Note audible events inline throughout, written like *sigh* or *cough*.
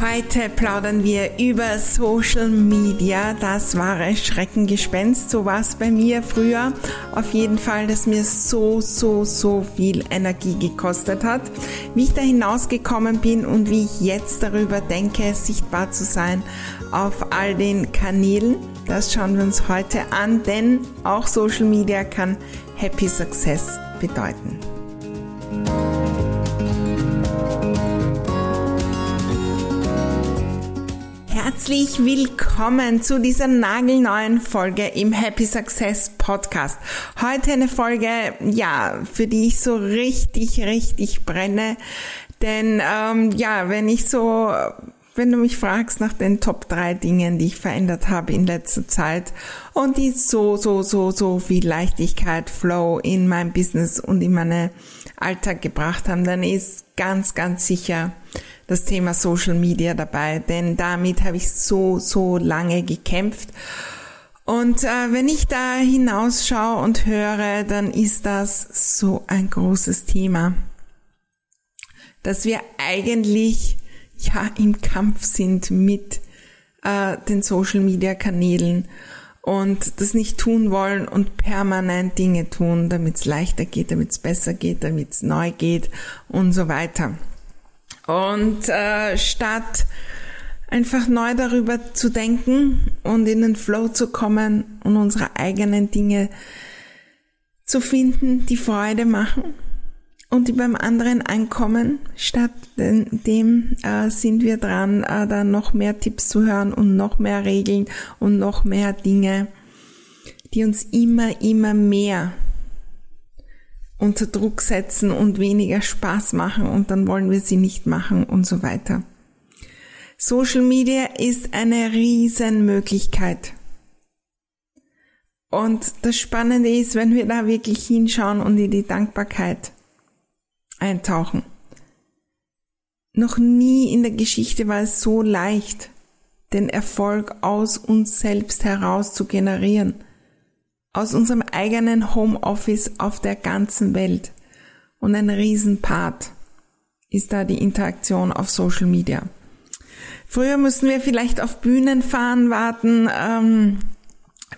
Heute plaudern wir über Social Media, das wahre Schreckengespenst. So war es bei mir früher. Auf jeden Fall, dass mir so, so, so viel Energie gekostet hat. Wie ich da hinausgekommen bin und wie ich jetzt darüber denke, sichtbar zu sein auf all den Kanälen. Das schauen wir uns heute an, denn auch Social Media kann Happy Success bedeuten. Herzlich willkommen zu dieser nagelneuen Folge im Happy Success Podcast. Heute eine Folge, ja, für die ich so richtig, richtig brenne. Denn ähm, ja, wenn ich so, wenn du mich fragst nach den Top 3 Dingen, die ich verändert habe in letzter Zeit und die so, so, so, so viel Leichtigkeit, Flow in mein Business und in meine Alltag gebracht haben, dann ist ganz, ganz sicher das Thema Social Media dabei, denn damit habe ich so, so lange gekämpft. Und äh, wenn ich da hinausschaue und höre, dann ist das so ein großes Thema, dass wir eigentlich ja im Kampf sind mit äh, den Social Media Kanälen und das nicht tun wollen und permanent Dinge tun, damit es leichter geht, damit es besser geht, damit es neu geht und so weiter. Und äh, statt einfach neu darüber zu denken und in den Flow zu kommen und unsere eigenen Dinge zu finden, die Freude machen und die beim anderen ankommen, statt dem äh, sind wir dran, äh, da noch mehr Tipps zu hören und noch mehr Regeln und noch mehr Dinge, die uns immer, immer mehr unter Druck setzen und weniger Spaß machen und dann wollen wir sie nicht machen und so weiter. Social Media ist eine Riesenmöglichkeit. Und das Spannende ist, wenn wir da wirklich hinschauen und in die Dankbarkeit eintauchen. Noch nie in der Geschichte war es so leicht, den Erfolg aus uns selbst heraus zu generieren aus unserem eigenen Homeoffice auf der ganzen Welt. Und ein Riesenpart ist da die Interaktion auf Social Media. Früher mussten wir vielleicht auf Bühnen fahren, warten, ähm,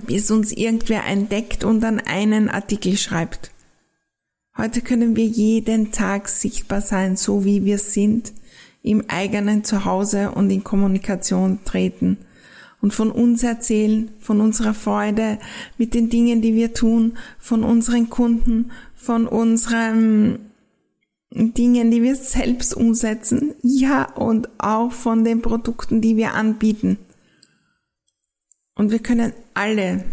bis uns irgendwer entdeckt und dann einen Artikel schreibt. Heute können wir jeden Tag sichtbar sein, so wie wir sind, im eigenen Zuhause und in Kommunikation treten und von uns erzählen, von unserer Freude mit den Dingen, die wir tun, von unseren Kunden, von unseren Dingen, die wir selbst umsetzen, ja, und auch von den Produkten, die wir anbieten. Und wir können alle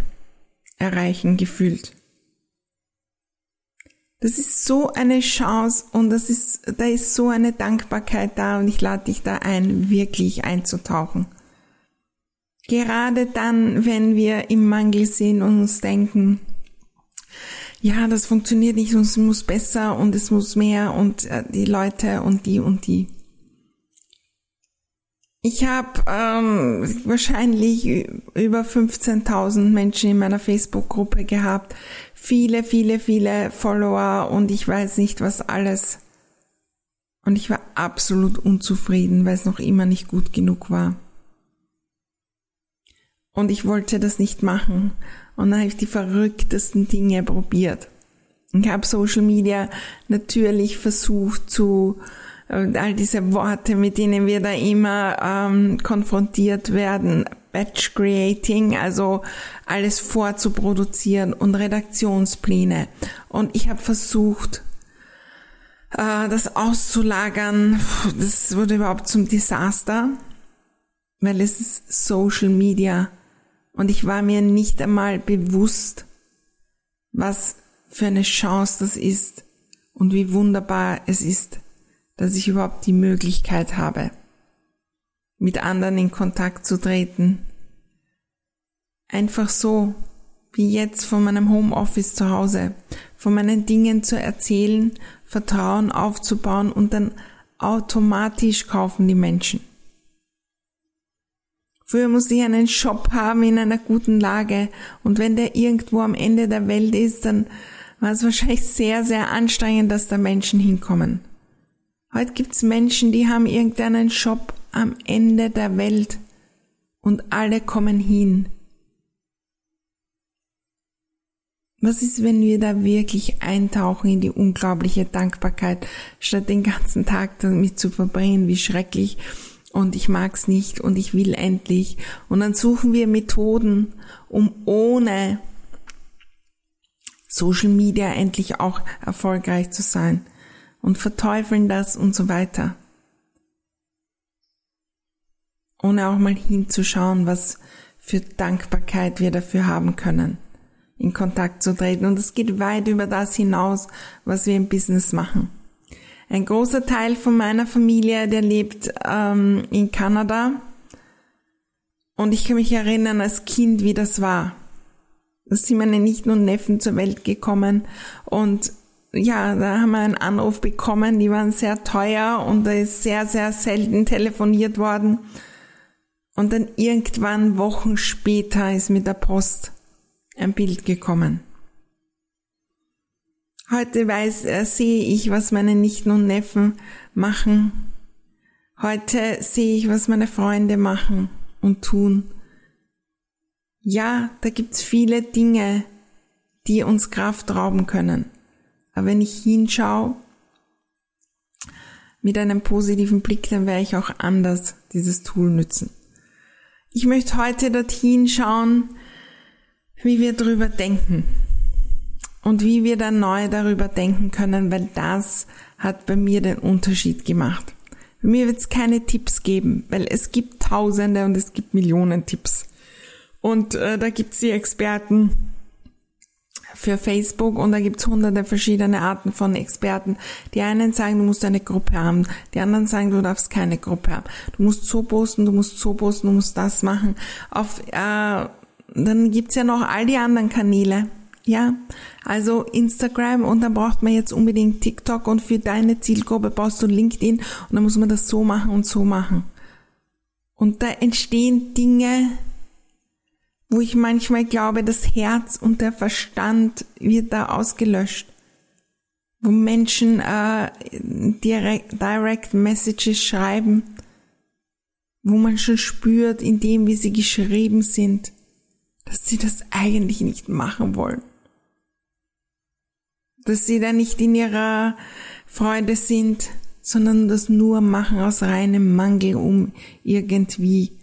erreichen, gefühlt. Das ist so eine Chance und das ist, da ist so eine Dankbarkeit da und ich lade dich da ein, wirklich einzutauchen. Gerade dann, wenn wir im Mangel sind und uns denken, ja, das funktioniert nicht und es muss besser und es muss mehr und äh, die Leute und die und die. Ich habe ähm, wahrscheinlich über 15.000 Menschen in meiner Facebook-Gruppe gehabt, viele, viele, viele Follower und ich weiß nicht was alles. Und ich war absolut unzufrieden, weil es noch immer nicht gut genug war. Und ich wollte das nicht machen. Und dann habe ich die verrücktesten Dinge probiert. Ich habe Social Media natürlich versucht zu, äh, all diese Worte, mit denen wir da immer ähm, konfrontiert werden, Batch Creating, also alles vorzuproduzieren und Redaktionspläne. Und ich habe versucht, äh, das auszulagern, das wurde überhaupt zum Desaster, weil es ist Social Media und ich war mir nicht einmal bewusst, was für eine Chance das ist und wie wunderbar es ist, dass ich überhaupt die Möglichkeit habe, mit anderen in Kontakt zu treten. Einfach so, wie jetzt von meinem Homeoffice zu Hause, von meinen Dingen zu erzählen, Vertrauen aufzubauen und dann automatisch kaufen die Menschen. Früher musste ich einen Shop haben in einer guten Lage und wenn der irgendwo am Ende der Welt ist, dann war es wahrscheinlich sehr, sehr anstrengend, dass da Menschen hinkommen. Heute gibt's Menschen, die haben irgendeinen Shop am Ende der Welt und alle kommen hin. Was ist, wenn wir da wirklich eintauchen in die unglaubliche Dankbarkeit, statt den ganzen Tag damit zu verbringen, wie schrecklich und ich mag's nicht und ich will endlich. Und dann suchen wir Methoden, um ohne Social Media endlich auch erfolgreich zu sein und verteufeln das und so weiter. Ohne auch mal hinzuschauen, was für Dankbarkeit wir dafür haben können in Kontakt zu treten. Und es geht weit über das hinaus, was wir im Business machen. Ein großer Teil von meiner Familie, der lebt ähm, in Kanada. Und ich kann mich erinnern als Kind, wie das war. Da sind meine Nichten und Neffen zur Welt gekommen und ja, da haben wir einen Anruf bekommen, die waren sehr teuer und da ist sehr, sehr selten telefoniert worden. Und dann irgendwann Wochen später ist mit der Post ein Bild gekommen. Heute weiß, äh, sehe ich, was meine Nichten und Neffen machen. Heute sehe ich, was meine Freunde machen und tun. Ja, da gibt's viele Dinge, die uns Kraft rauben können. Aber wenn ich hinschaue, mit einem positiven Blick, dann werde ich auch anders dieses Tool nützen. Ich möchte heute dorthin schauen, wie wir drüber denken und wie wir dann neu darüber denken können, weil das hat bei mir den Unterschied gemacht. Bei mir wird es keine Tipps geben, weil es gibt Tausende und es gibt Millionen Tipps. Und äh, da gibt's die Experten für Facebook und da gibt's hunderte verschiedene Arten von Experten. Die einen sagen, du musst eine Gruppe haben, die anderen sagen, du darfst keine Gruppe haben. Du musst so posten, du musst so posten, du musst das machen. Auf äh, dann gibt's ja noch all die anderen Kanäle. Ja, also Instagram und dann braucht man jetzt unbedingt TikTok und für deine Zielgruppe brauchst du LinkedIn und dann muss man das so machen und so machen. Und da entstehen Dinge, wo ich manchmal glaube, das Herz und der Verstand wird da ausgelöscht. Wo Menschen äh, direct, direct Messages schreiben, wo man schon spürt, in dem, wie sie geschrieben sind dass sie das eigentlich nicht machen wollen. Dass sie da nicht in ihrer Freude sind, sondern das nur machen aus reinem Mangel, um irgendwie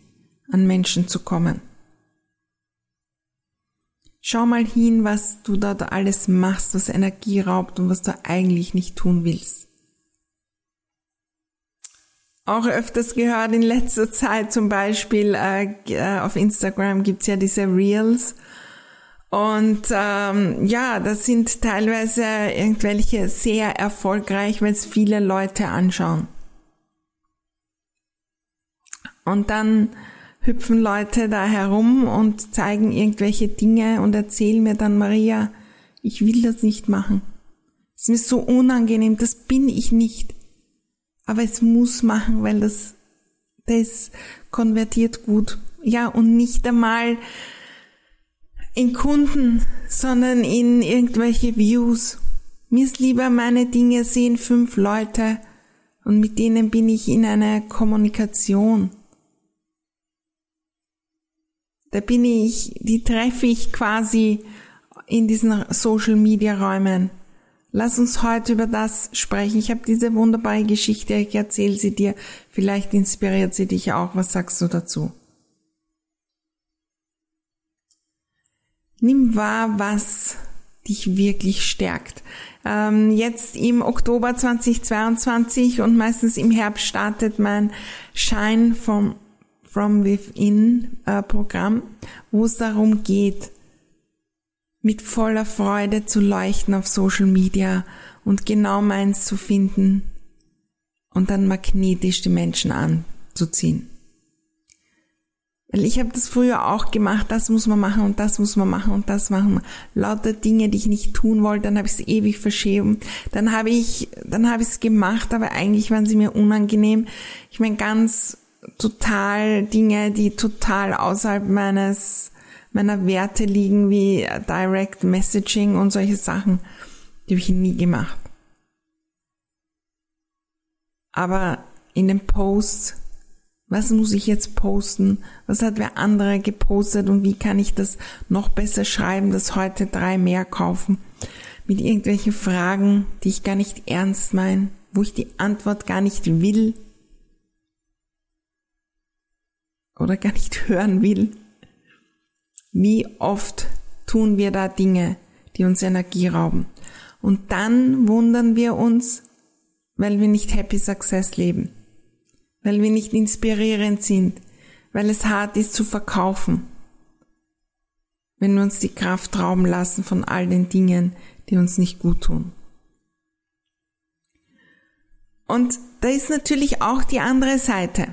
an Menschen zu kommen. Schau mal hin, was du dort alles machst, was Energie raubt und was du eigentlich nicht tun willst auch öfters gehört in letzter Zeit zum Beispiel äh, äh, auf Instagram gibt's ja diese Reels. Und ähm, ja, das sind teilweise irgendwelche sehr erfolgreich, weil es viele Leute anschauen. Und dann hüpfen Leute da herum und zeigen irgendwelche Dinge und erzählen mir dann, Maria, ich will das nicht machen. Es ist mir so unangenehm, das bin ich nicht. Aber es muss machen, weil das, das konvertiert gut. Ja, und nicht einmal in Kunden, sondern in irgendwelche Views. Mir ist lieber, meine Dinge sehen fünf Leute und mit denen bin ich in einer Kommunikation. Da bin ich, die treffe ich quasi in diesen Social Media Räumen. Lass uns heute über das sprechen. Ich habe diese wunderbare Geschichte, ich erzähle sie dir. Vielleicht inspiriert sie dich auch. Was sagst du dazu? Nimm wahr, was dich wirklich stärkt. Ähm, jetzt im Oktober 2022 und meistens im Herbst startet mein Shine from, from Within äh, Programm, wo es darum geht, mit voller Freude zu leuchten auf Social Media und genau meins zu finden und dann magnetisch die Menschen anzuziehen. Weil ich habe das früher auch gemacht, das muss man machen und das muss man machen und das machen. Lauter Dinge, die ich nicht tun wollte, dann habe ich es ewig verschoben. Dann habe ich, dann habe ich es gemacht, aber eigentlich waren sie mir unangenehm. Ich meine ganz total Dinge, die total außerhalb meines meiner Werte liegen, wie Direct Messaging und solche Sachen. Die habe ich nie gemacht. Aber in den Posts was muss ich jetzt posten? Was hat wer andere gepostet und wie kann ich das noch besser schreiben, dass heute drei mehr kaufen? Mit irgendwelchen Fragen, die ich gar nicht ernst meine, wo ich die Antwort gar nicht will oder gar nicht *laughs* hören will. Wie oft tun wir da Dinge, die uns Energie rauben? Und dann wundern wir uns, weil wir nicht Happy Success leben weil wir nicht inspirierend sind, weil es hart ist zu verkaufen, wenn wir uns die Kraft rauben lassen von all den Dingen, die uns nicht gut tun. Und da ist natürlich auch die andere Seite.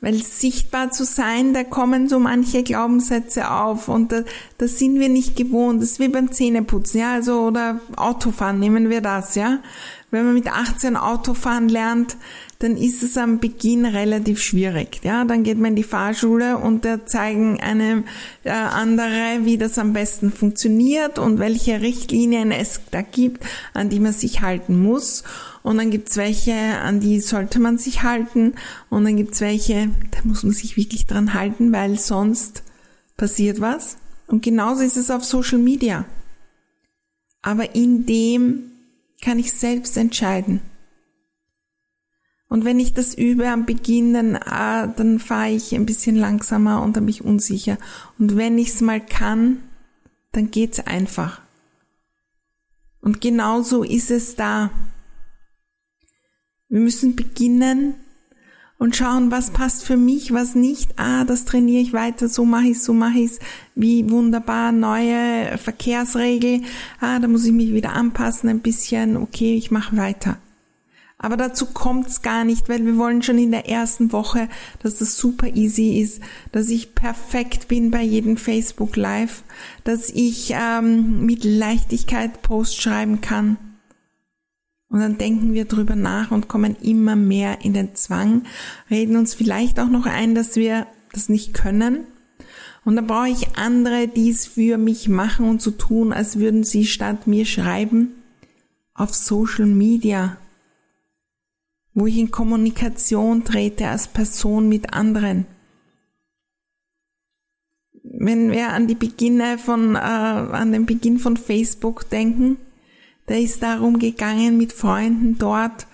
Weil sichtbar zu sein, da kommen so manche Glaubenssätze auf und da, das sind wir nicht gewohnt. Das ist wie beim Zähneputzen, ja, also oder Autofahren, nehmen wir das, ja. Wenn man mit 18 Autofahren lernt, dann ist es am Beginn relativ schwierig. Ja, dann geht man in die Fahrschule und da zeigen einem äh, andere, wie das am besten funktioniert und welche Richtlinien es da gibt, an die man sich halten muss. Und dann gibt's welche, an die sollte man sich halten. Und dann gibt's welche, da muss man sich wirklich dran halten, weil sonst passiert was. Und genauso ist es auf Social Media. Aber in dem kann ich selbst entscheiden. Und wenn ich das übe am Beginn, dann, ah, dann fahre ich ein bisschen langsamer und dann bin ich unsicher. Und wenn ich es mal kann, dann geht's einfach. Und genauso ist es da. Wir müssen beginnen und schauen, was passt für mich, was nicht. Ah, das trainiere ich weiter, so mache ich so mache ich Wie wunderbar, neue Verkehrsregel. Ah, da muss ich mich wieder anpassen ein bisschen. Okay, ich mache weiter. Aber dazu kommt's gar nicht, weil wir wollen schon in der ersten Woche, dass das super easy ist, dass ich perfekt bin bei jedem Facebook Live, dass ich ähm, mit Leichtigkeit Post schreiben kann. Und dann denken wir drüber nach und kommen immer mehr in den Zwang, reden uns vielleicht auch noch ein, dass wir das nicht können. Und dann brauche ich andere, die es für mich machen und so tun, als würden sie statt mir schreiben auf Social Media wo ich in Kommunikation trete als Person mit anderen. Wenn wir an die Beginne von, äh, an den Beginn von Facebook denken, da ist darum gegangen, mit Freunden dort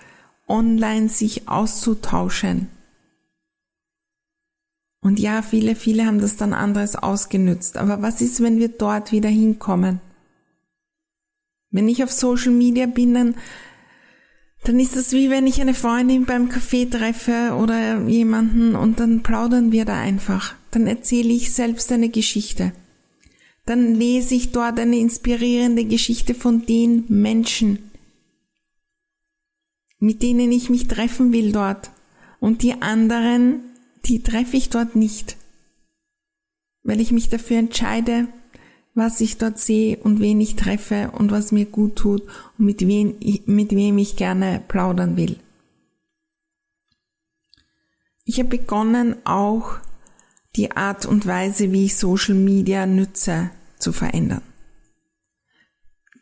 online sich auszutauschen. Und ja, viele, viele haben das dann anderes ausgenützt. Aber was ist, wenn wir dort wieder hinkommen? Wenn ich auf Social Media bin, dann dann ist es wie wenn ich eine Freundin beim Café treffe oder jemanden und dann plaudern wir da einfach. Dann erzähle ich selbst eine Geschichte. Dann lese ich dort eine inspirierende Geschichte von den Menschen, mit denen ich mich treffen will dort. Und die anderen, die treffe ich dort nicht, weil ich mich dafür entscheide, was ich dort sehe und wen ich treffe und was mir gut tut und mit wem, mit wem ich gerne plaudern will. Ich habe begonnen auch die Art und Weise, wie ich Social Media nütze, zu verändern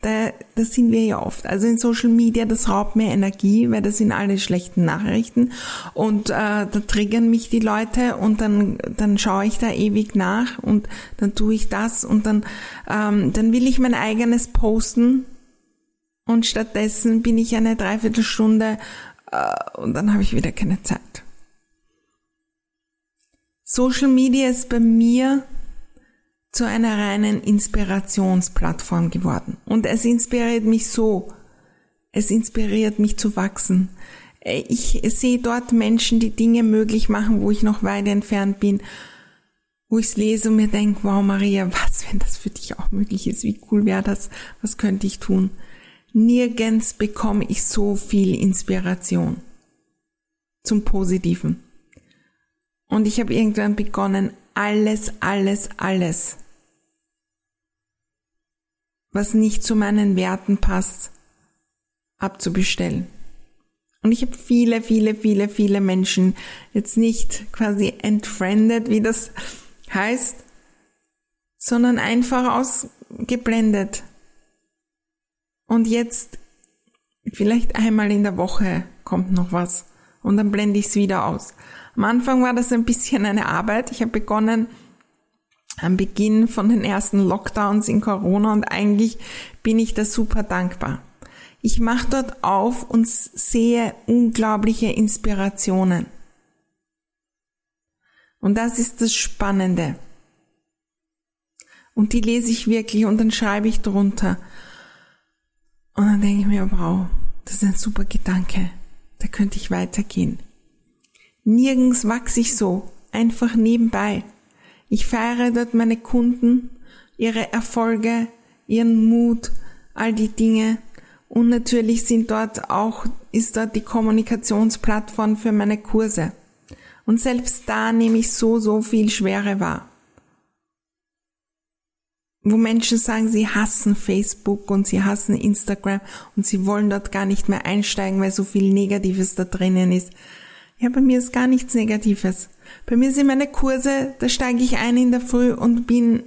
da, das sind wir ja oft. Also in Social Media, das raubt mir Energie, weil das sind alle schlechten Nachrichten und äh, da triggern mich die Leute und dann, dann schaue ich da ewig nach und dann tue ich das und dann, ähm, dann will ich mein eigenes posten und stattdessen bin ich eine Dreiviertelstunde äh, und dann habe ich wieder keine Zeit. Social Media ist bei mir zu einer reinen Inspirationsplattform geworden. Und es inspiriert mich so. Es inspiriert mich zu wachsen. Ich sehe dort Menschen, die Dinge möglich machen, wo ich noch weit entfernt bin, wo ich es lese und mir denke, wow Maria, *laughs* was, wenn das für dich auch möglich ist, wie cool wäre das, was könnte ich tun? Nirgends bekomme ich so viel Inspiration zum Positiven. Und ich habe irgendwann begonnen, alles, alles, alles, was nicht zu meinen Werten passt, abzubestellen. Und ich habe viele, viele, viele, viele Menschen jetzt nicht quasi entfriended, wie das heißt, sondern einfach ausgeblendet. Und jetzt vielleicht einmal in der Woche kommt noch was und dann blende ich es wieder aus. Am Anfang war das ein bisschen eine Arbeit. Ich habe begonnen am Beginn von den ersten Lockdowns in Corona und eigentlich bin ich da super dankbar. Ich mache dort auf und sehe unglaubliche Inspirationen. Und das ist das Spannende. Und die lese ich wirklich und dann schreibe ich drunter. Und dann denke ich mir, wow, das ist ein super Gedanke. Da könnte ich weitergehen. Nirgends wachse ich so, einfach nebenbei. Ich feiere dort meine Kunden, ihre Erfolge, ihren Mut, all die Dinge und natürlich sind dort auch, ist dort die Kommunikationsplattform für meine Kurse. Und selbst da nehme ich so, so viel Schwere wahr. Wo Menschen sagen, sie hassen Facebook und sie hassen Instagram und sie wollen dort gar nicht mehr einsteigen, weil so viel Negatives da drinnen ist. Ja, bei mir ist gar nichts Negatives. Bei mir sind meine Kurse, da steige ich ein in der Früh und bin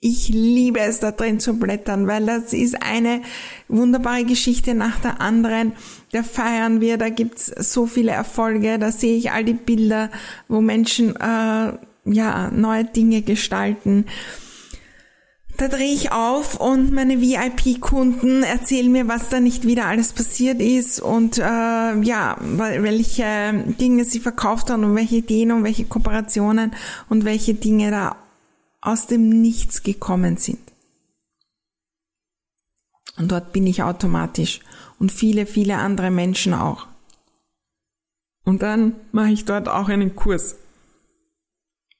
ich liebe es, da drin zu blättern, weil das ist eine wunderbare Geschichte nach der anderen. Da feiern wir, da gibt's so viele Erfolge, da sehe ich all die Bilder, wo Menschen äh, ja neue Dinge gestalten. Da drehe ich auf und meine VIP-Kunden erzählen mir, was da nicht wieder alles passiert ist und äh, ja, welche Dinge sie verkauft haben und welche Ideen und welche Kooperationen und welche Dinge da aus dem Nichts gekommen sind. Und dort bin ich automatisch und viele, viele andere Menschen auch. Und dann mache ich dort auch einen Kurs,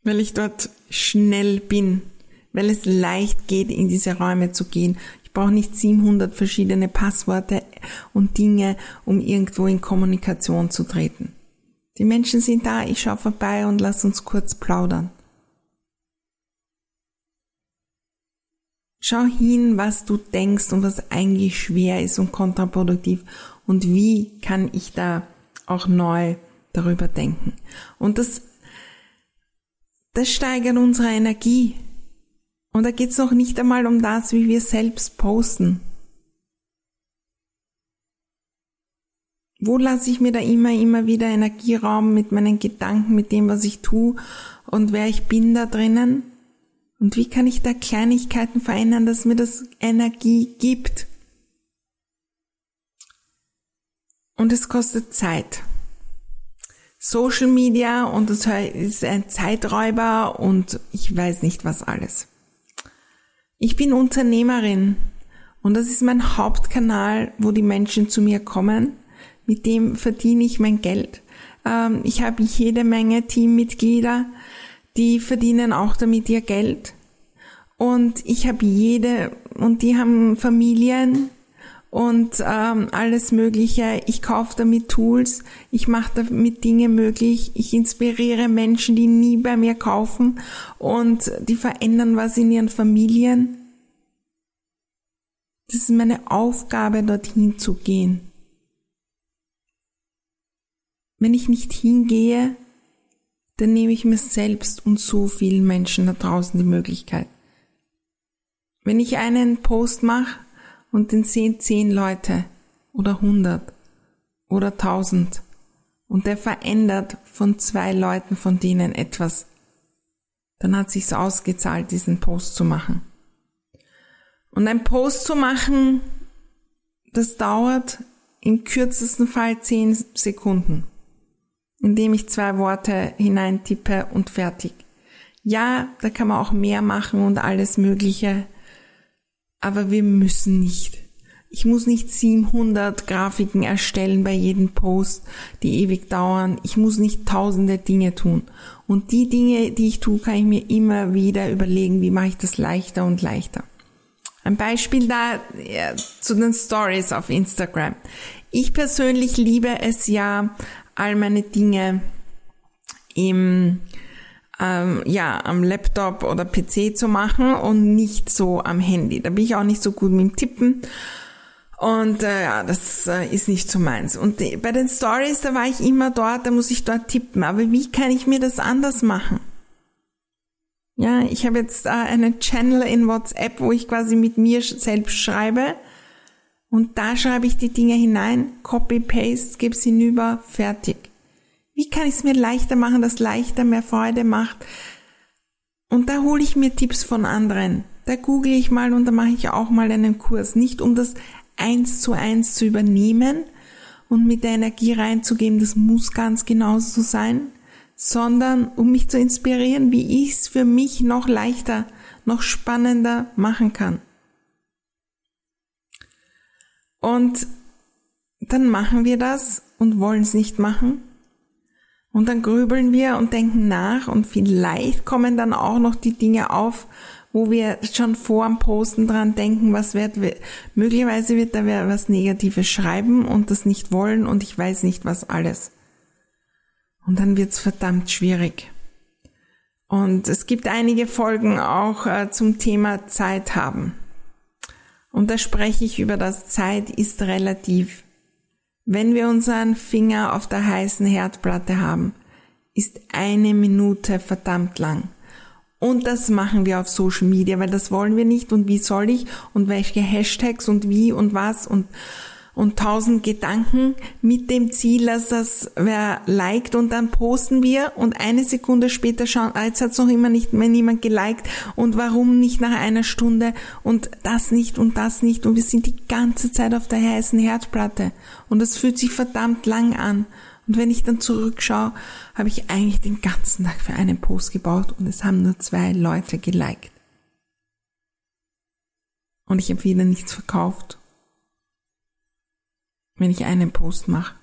weil ich dort schnell bin, weil es leicht geht, in diese Räume zu gehen. Ich brauche nicht 700 verschiedene Passworte und Dinge, um irgendwo in Kommunikation zu treten. Die Menschen sind da, ich schaue vorbei und lass uns kurz plaudern. Schau hin, was du denkst und was eigentlich schwer ist und kontraproduktiv und wie kann ich da auch neu darüber denken. Und das, das steigert unsere Energie. Und da geht es noch nicht einmal um das, wie wir selbst posten. Wo lasse ich mir da immer, immer wieder Energieraum mit meinen Gedanken, mit dem, was ich tue und wer ich bin da drinnen? Und wie kann ich da Kleinigkeiten verändern, dass mir das Energie gibt? Und es kostet Zeit. Social Media und das ist ein Zeiträuber und ich weiß nicht was alles. Ich bin Unternehmerin und das ist mein Hauptkanal, wo die Menschen zu mir kommen. Mit dem verdiene ich mein Geld. Ähm, ich habe jede Menge Teammitglieder, die verdienen auch damit ihr Geld. Und ich habe jede, und die haben Familien und ähm, alles Mögliche. Ich kaufe damit Tools, ich mache damit Dinge möglich, ich inspiriere Menschen, die nie bei mir kaufen und die verändern was in ihren Familien. Das ist meine Aufgabe, dorthin zu gehen. Wenn ich nicht hingehe, dann nehme ich mir selbst und so vielen Menschen da draußen die Möglichkeit. Wenn ich einen Post mache und den sehen zehn Leute oder hundert oder tausend und der verändert von zwei Leuten von denen etwas, dann hat sich's ausgezahlt, diesen Post zu machen. Und ein Post zu machen, das dauert im kürzesten Fall zehn Sekunden indem ich zwei Worte hineintippe und fertig. Ja, da kann man auch mehr machen und alles Mögliche, aber wir müssen nicht. Ich muss nicht 700 Grafiken erstellen bei jedem Post, die ewig dauern. Ich muss nicht tausende Dinge tun. Und die Dinge, die ich tue, kann ich mir immer wieder überlegen, wie mache ich das leichter und leichter. Ein Beispiel da ja, zu den Stories auf Instagram. Ich persönlich liebe es ja, all meine Dinge im ähm, ja am Laptop oder PC zu machen und nicht so am Handy. Da bin ich auch nicht so gut mit dem Tippen. Und äh, ja, das äh, ist nicht so meins. Und die, bei den Stories, da war ich immer dort, da muss ich dort tippen. Aber wie kann ich mir das anders machen? Ja, ich habe jetzt äh, einen Channel in WhatsApp, wo ich quasi mit mir selbst schreibe. Und da schreibe ich die Dinge hinein, Copy, Paste, gebe es hinüber, fertig. Wie kann ich es mir leichter machen, dass leichter mehr Freude macht? Und da hole ich mir Tipps von anderen. Da google ich mal und da mache ich auch mal einen Kurs. Nicht um das eins zu eins zu übernehmen und mit der Energie reinzugeben, das muss ganz genauso sein, sondern um mich zu inspirieren, wie ich es für mich noch leichter, noch spannender machen kann. Und dann machen wir das und wollen es nicht machen und dann grübeln wir und denken nach und vielleicht kommen dann auch noch die Dinge auf, wo wir schon vor dem Posten dran denken, was wird, möglicherweise wird da wer was Negatives schreiben und das nicht wollen und ich weiß nicht was alles. Und dann wird's verdammt schwierig. Und es gibt einige Folgen auch äh, zum Thema Zeit haben. Und da spreche ich über das Zeit ist relativ. Wenn wir unseren Finger auf der heißen Herdplatte haben, ist eine Minute verdammt lang. Und das machen wir auf Social Media, weil das wollen wir nicht. Und wie soll ich? Und welche Hashtags und wie und was und und tausend Gedanken mit dem Ziel, dass das wer liked und dann posten wir und eine Sekunde später schauen, ah, jetzt hat's noch immer nicht mehr niemand geliked und warum nicht nach einer Stunde und das nicht und das nicht und wir sind die ganze Zeit auf der heißen Herdplatte und das fühlt sich verdammt lang an. Und wenn ich dann zurückschaue, habe ich eigentlich den ganzen Tag für einen Post gebaut und es haben nur zwei Leute geliked. Und ich habe wieder nichts verkauft wenn ich einen Post mache.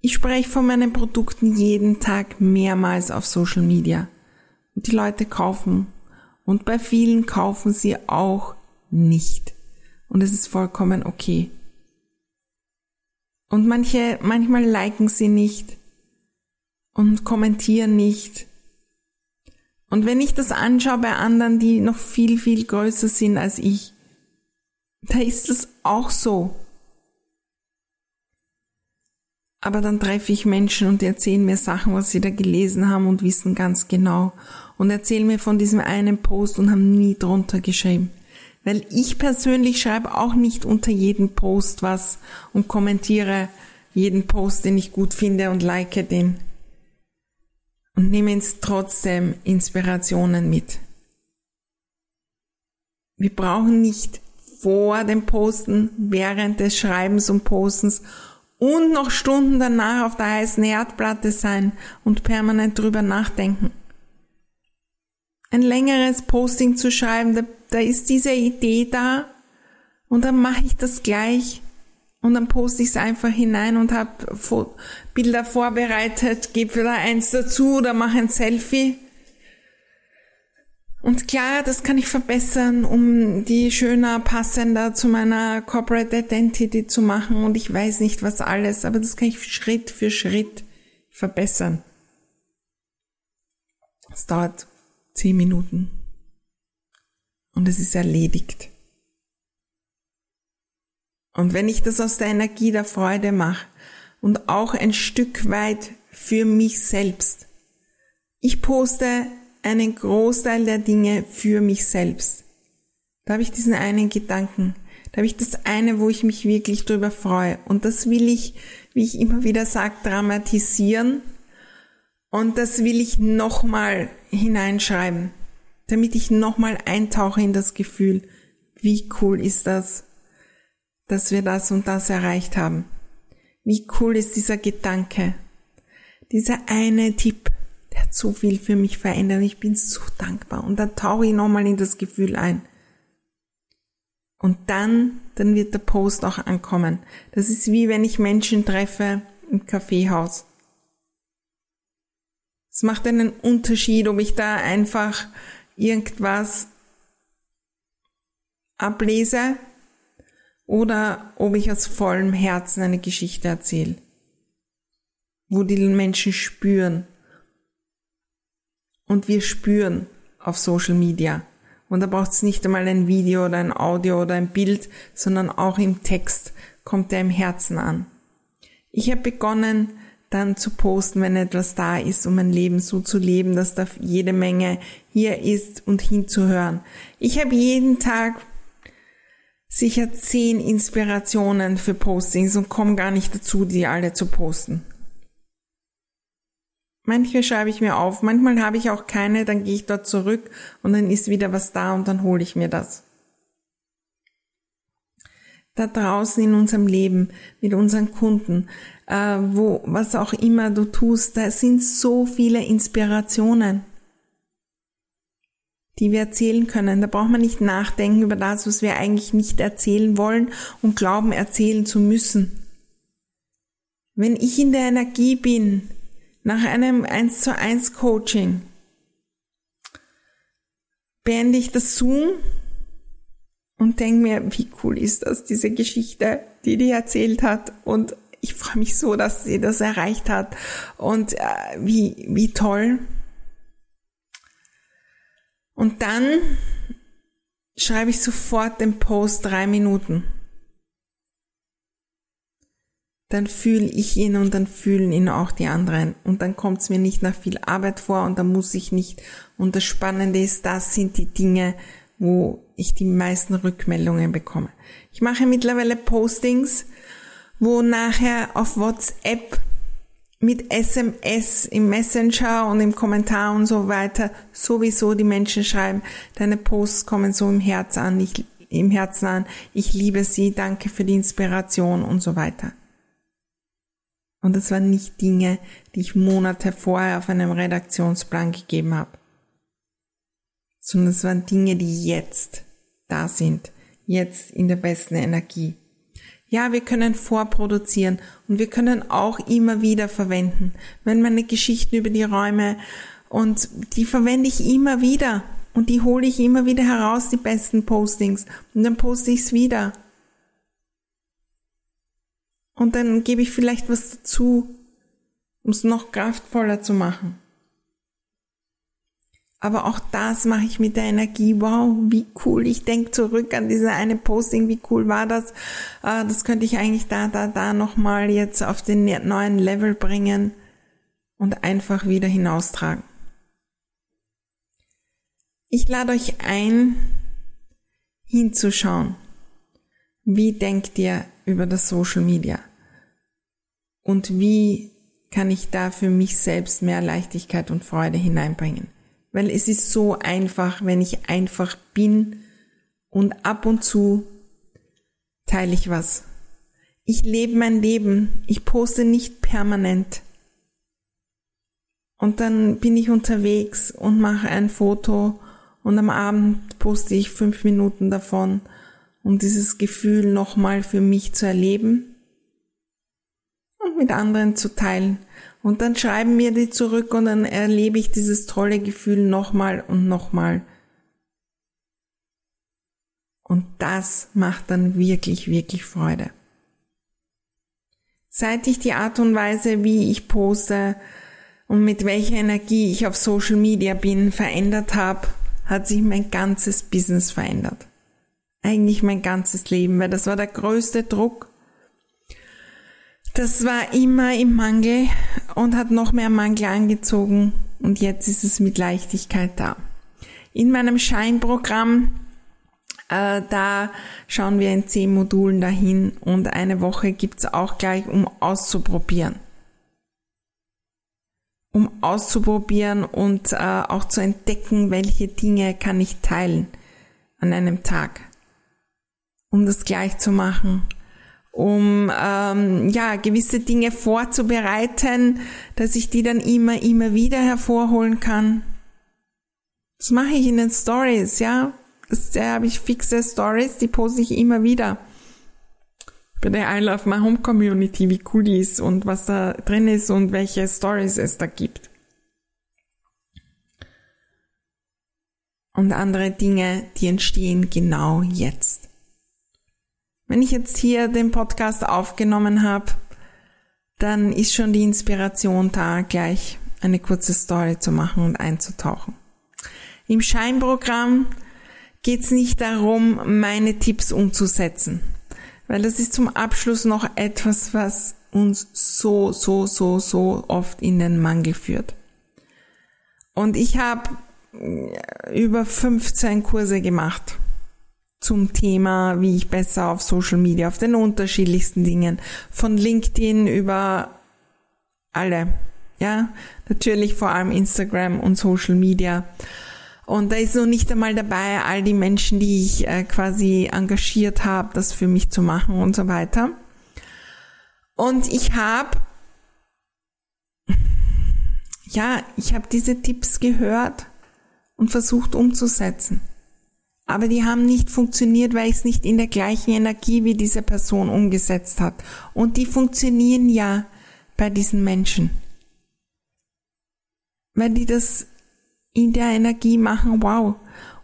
Ich spreche von meinen Produkten jeden Tag mehrmals auf Social Media. Und die Leute kaufen. Und bei vielen kaufen sie auch nicht. Und es ist vollkommen okay. Und manche, manchmal liken sie nicht und kommentieren nicht. Und wenn ich das anschaue bei anderen, die noch viel, viel größer sind als ich, da ist es auch so. Aber dann treffe ich Menschen und die erzählen mir Sachen, was sie da gelesen haben und wissen ganz genau. Und erzählen mir von diesem einen Post und haben nie drunter geschrieben. Weil ich persönlich schreibe auch nicht unter jeden Post was und kommentiere jeden Post, den ich gut finde und like den. Und nehme jetzt trotzdem Inspirationen mit. Wir brauchen nicht vor dem Posten, während des Schreibens und Postens und noch Stunden danach auf der heißen Erdplatte sein und permanent drüber nachdenken. Ein längeres Posting zu schreiben, da, da ist diese Idee da und dann mache ich das gleich und dann poste ich es einfach hinein und habe Bilder vorbereitet, gebe wieder eins dazu oder mache ein Selfie und klar, das kann ich verbessern, um die schöner, passender zu meiner Corporate Identity zu machen. Und ich weiß nicht, was alles, aber das kann ich Schritt für Schritt verbessern. Es dauert zehn Minuten. Und es ist erledigt. Und wenn ich das aus der Energie der Freude mache und auch ein Stück weit für mich selbst, ich poste einen Großteil der Dinge für mich selbst. Da habe ich diesen einen Gedanken. Da habe ich das eine, wo ich mich wirklich drüber freue. Und das will ich, wie ich immer wieder sage, dramatisieren. Und das will ich nochmal hineinschreiben, damit ich nochmal eintauche in das Gefühl, wie cool ist das, dass wir das und das erreicht haben. Wie cool ist dieser Gedanke. Dieser eine Tipp, hat so viel für mich verändert. Ich bin so dankbar. Und dann tauche ich nochmal in das Gefühl ein. Und dann, dann wird der Post auch ankommen. Das ist wie wenn ich Menschen treffe im Kaffeehaus. Es macht einen Unterschied, ob ich da einfach irgendwas ablese oder ob ich aus vollem Herzen eine Geschichte erzähle, wo die Menschen spüren. Und wir spüren auf Social Media. Und da braucht es nicht einmal ein Video oder ein Audio oder ein Bild, sondern auch im Text kommt er im Herzen an. Ich habe begonnen, dann zu posten, wenn etwas da ist, um mein Leben so zu leben, dass da jede Menge hier ist und hinzuhören. Ich habe jeden Tag sicher zehn Inspirationen für Postings und komme gar nicht dazu, die alle zu posten. Manche schreibe ich mir auf, manchmal habe ich auch keine, dann gehe ich dort zurück und dann ist wieder was da und dann hole ich mir das. Da draußen in unserem Leben, mit unseren Kunden, äh, wo, was auch immer du tust, da sind so viele Inspirationen die wir erzählen können. Da braucht man nicht nachdenken über das, was wir eigentlich nicht erzählen wollen und glauben, erzählen zu müssen. Wenn ich in der Energie bin, nach einem 1 zu 1 Coaching, beende ich das Zoom und denke mir, wie cool ist das, diese Geschichte, die die erzählt hat und ich freue mich so, dass sie das erreicht hat und äh, wie, wie toll. Und dann schreibe ich sofort den Post drei Minuten. Dann fühle ich ihn und dann fühlen ihn auch die anderen. Und dann kommt es mir nicht nach viel Arbeit vor und dann muss ich nicht. Und das Spannende ist, das sind die Dinge, wo ich die meisten Rückmeldungen bekomme. Ich mache mittlerweile Postings, wo nachher auf WhatsApp mit SMS im Messenger und im Kommentar und so weiter sowieso die Menschen schreiben, deine Posts kommen so im Herz an, ich, im Herzen an, ich liebe sie, danke für die Inspiration und so weiter. Und das waren nicht Dinge, die ich Monate vorher auf einem Redaktionsplan gegeben habe, sondern es waren Dinge, die jetzt da sind, jetzt in der besten Energie. Ja, wir können vorproduzieren und wir können auch immer wieder verwenden. Wenn meine Geschichten über die Räume und die verwende ich immer wieder und die hole ich immer wieder heraus, die besten Postings und dann poste ich es wieder. Und dann gebe ich vielleicht was dazu, um es noch kraftvoller zu machen. Aber auch das mache ich mit der Energie. Wow, wie cool. Ich denke zurück an diese eine Posting. Wie cool war das? Äh, das könnte ich eigentlich da, da, da nochmal jetzt auf den neuen Level bringen und einfach wieder hinaustragen. Ich lade euch ein, hinzuschauen. Wie denkt ihr über das Social Media? Und wie kann ich da für mich selbst mehr Leichtigkeit und Freude hineinbringen? weil es ist so einfach, wenn ich einfach bin und ab und zu teile ich was. Ich lebe mein Leben, ich poste nicht permanent. Und dann bin ich unterwegs und mache ein Foto und am Abend poste ich fünf Minuten davon, um dieses Gefühl nochmal für mich zu erleben und mit anderen zu teilen. Und dann schreiben mir die zurück und dann erlebe ich dieses tolle Gefühl nochmal und nochmal. Und das macht dann wirklich, wirklich Freude. Seit ich die Art und Weise, wie ich poste und mit welcher Energie ich auf Social Media bin, verändert habe, hat sich mein ganzes Business verändert. Eigentlich mein ganzes Leben, weil das war der größte Druck, das war immer im Mangel und hat noch mehr Mangel angezogen und jetzt ist es mit Leichtigkeit da. In meinem Scheinprogramm, äh, da schauen wir in zehn Modulen dahin und eine Woche gibt's auch gleich, um auszuprobieren. Um auszuprobieren und äh, auch zu entdecken, welche Dinge kann ich teilen an einem Tag. Um das gleich zu machen um ähm, ja gewisse Dinge vorzubereiten, dass ich die dann immer, immer wieder hervorholen kann. Das mache ich in den Stories, ja. Da habe ich fixe Stories, die poste ich immer wieder. Bei der I Love My Home Community, wie cool die ist und was da drin ist und welche Stories es da gibt. Und andere Dinge, die entstehen genau jetzt. Wenn ich jetzt hier den Podcast aufgenommen habe, dann ist schon die Inspiration da, gleich eine kurze Story zu machen und einzutauchen. Im Scheinprogramm geht es nicht darum, meine Tipps umzusetzen, weil das ist zum Abschluss noch etwas, was uns so, so, so, so oft in den Mangel führt. Und ich habe über 15 Kurse gemacht zum Thema, wie ich besser auf Social Media, auf den unterschiedlichsten Dingen, von LinkedIn über alle, ja, natürlich vor allem Instagram und Social Media. Und da ist noch nicht einmal dabei, all die Menschen, die ich äh, quasi engagiert habe, das für mich zu machen und so weiter. Und ich habe, *laughs* ja, ich habe diese Tipps gehört und versucht umzusetzen. Aber die haben nicht funktioniert, weil ich es nicht in der gleichen Energie wie diese Person umgesetzt hat. Und die funktionieren ja bei diesen Menschen. Weil die das in der Energie machen, wow.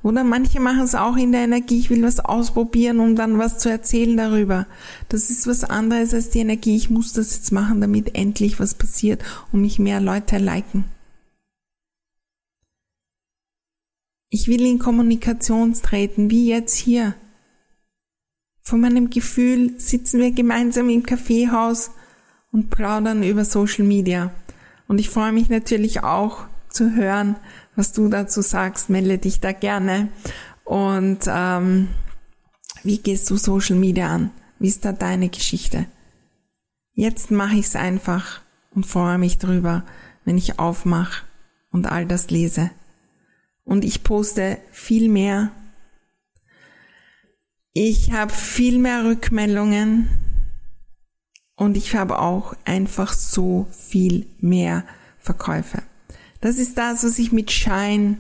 Oder manche machen es auch in der Energie, ich will was ausprobieren, um dann was zu erzählen darüber. Das ist was anderes als die Energie, ich muss das jetzt machen, damit endlich was passiert und mich mehr Leute liken. Ich will in Kommunikation treten, wie jetzt hier. Von meinem Gefühl sitzen wir gemeinsam im Kaffeehaus und plaudern über Social Media. Und ich freue mich natürlich auch zu hören, was du dazu sagst. Melde dich da gerne. Und ähm, wie gehst du Social Media an? Wie ist da deine Geschichte? Jetzt mache ich es einfach und freue mich drüber, wenn ich aufmache und all das lese und ich poste viel mehr. Ich habe viel mehr Rückmeldungen und ich habe auch einfach so viel mehr Verkäufe. Das ist das, was ich mit Schein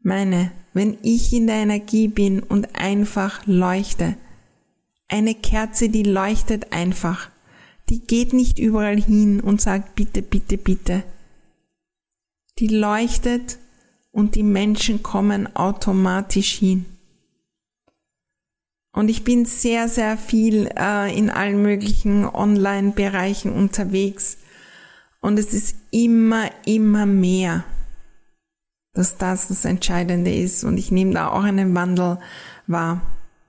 meine. Wenn ich in der Energie bin und einfach leuchte. Eine Kerze, die leuchtet einfach. Die geht nicht überall hin und sagt bitte, bitte, bitte. Die leuchtet und die Menschen kommen automatisch hin. Und ich bin sehr, sehr viel äh, in allen möglichen Online-Bereichen unterwegs. Und es ist immer, immer mehr, dass das das Entscheidende ist. Und ich nehme da auch einen Wandel wahr.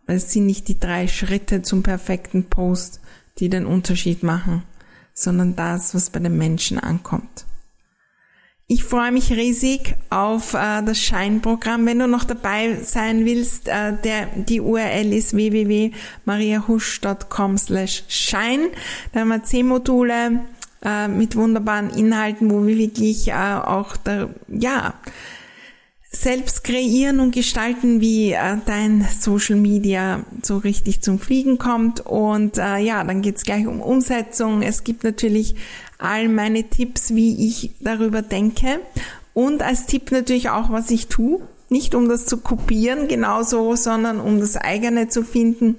Es sind nicht die drei Schritte zum perfekten Post, die den Unterschied machen, sondern das, was bei den Menschen ankommt. Ich freue mich riesig auf äh, das Scheinprogramm. Wenn du noch dabei sein willst, äh, der, die URL ist www.mariahusch.com slash Schein. Da haben wir zehn Module äh, mit wunderbaren Inhalten, wo wir wirklich äh, auch da, ja, selbst kreieren und gestalten, wie äh, dein Social Media so richtig zum Fliegen kommt. Und äh, ja, dann geht's gleich um Umsetzung. Es gibt natürlich all meine Tipps, wie ich darüber denke. Und als Tipp natürlich auch, was ich tue. Nicht um das zu kopieren genauso, sondern um das eigene zu finden.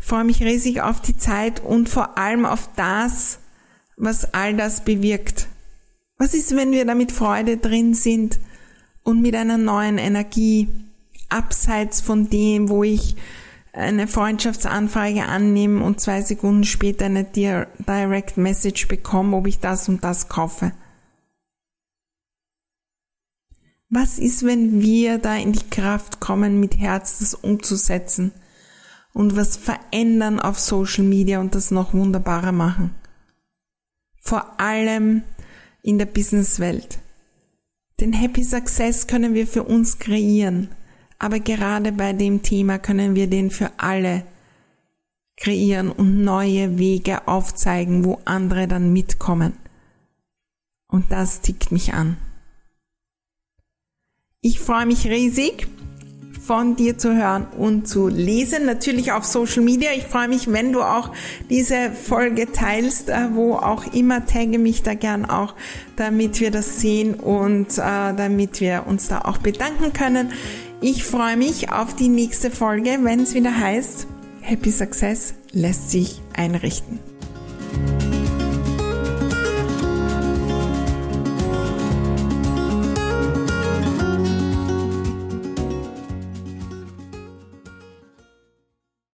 Ich freue mich riesig auf die Zeit und vor allem auf das, was all das bewirkt. Was ist, wenn wir da mit Freude drin sind? Und mit einer neuen Energie, abseits von dem, wo ich eine Freundschaftsanfrage annehme und zwei Sekunden später eine Direct Message bekomme, ob ich das und das kaufe. Was ist, wenn wir da in die Kraft kommen, mit Herz das umzusetzen und was verändern auf Social Media und das noch wunderbarer machen? Vor allem in der Businesswelt. Den Happy Success können wir für uns kreieren, aber gerade bei dem Thema können wir den für alle kreieren und neue Wege aufzeigen, wo andere dann mitkommen. Und das tickt mich an. Ich freue mich riesig von dir zu hören und zu lesen. Natürlich auf Social Media. Ich freue mich, wenn du auch diese Folge teilst, äh, wo auch immer. Tagge mich da gern auch, damit wir das sehen und äh, damit wir uns da auch bedanken können. Ich freue mich auf die nächste Folge, wenn es wieder heißt, Happy Success lässt sich einrichten.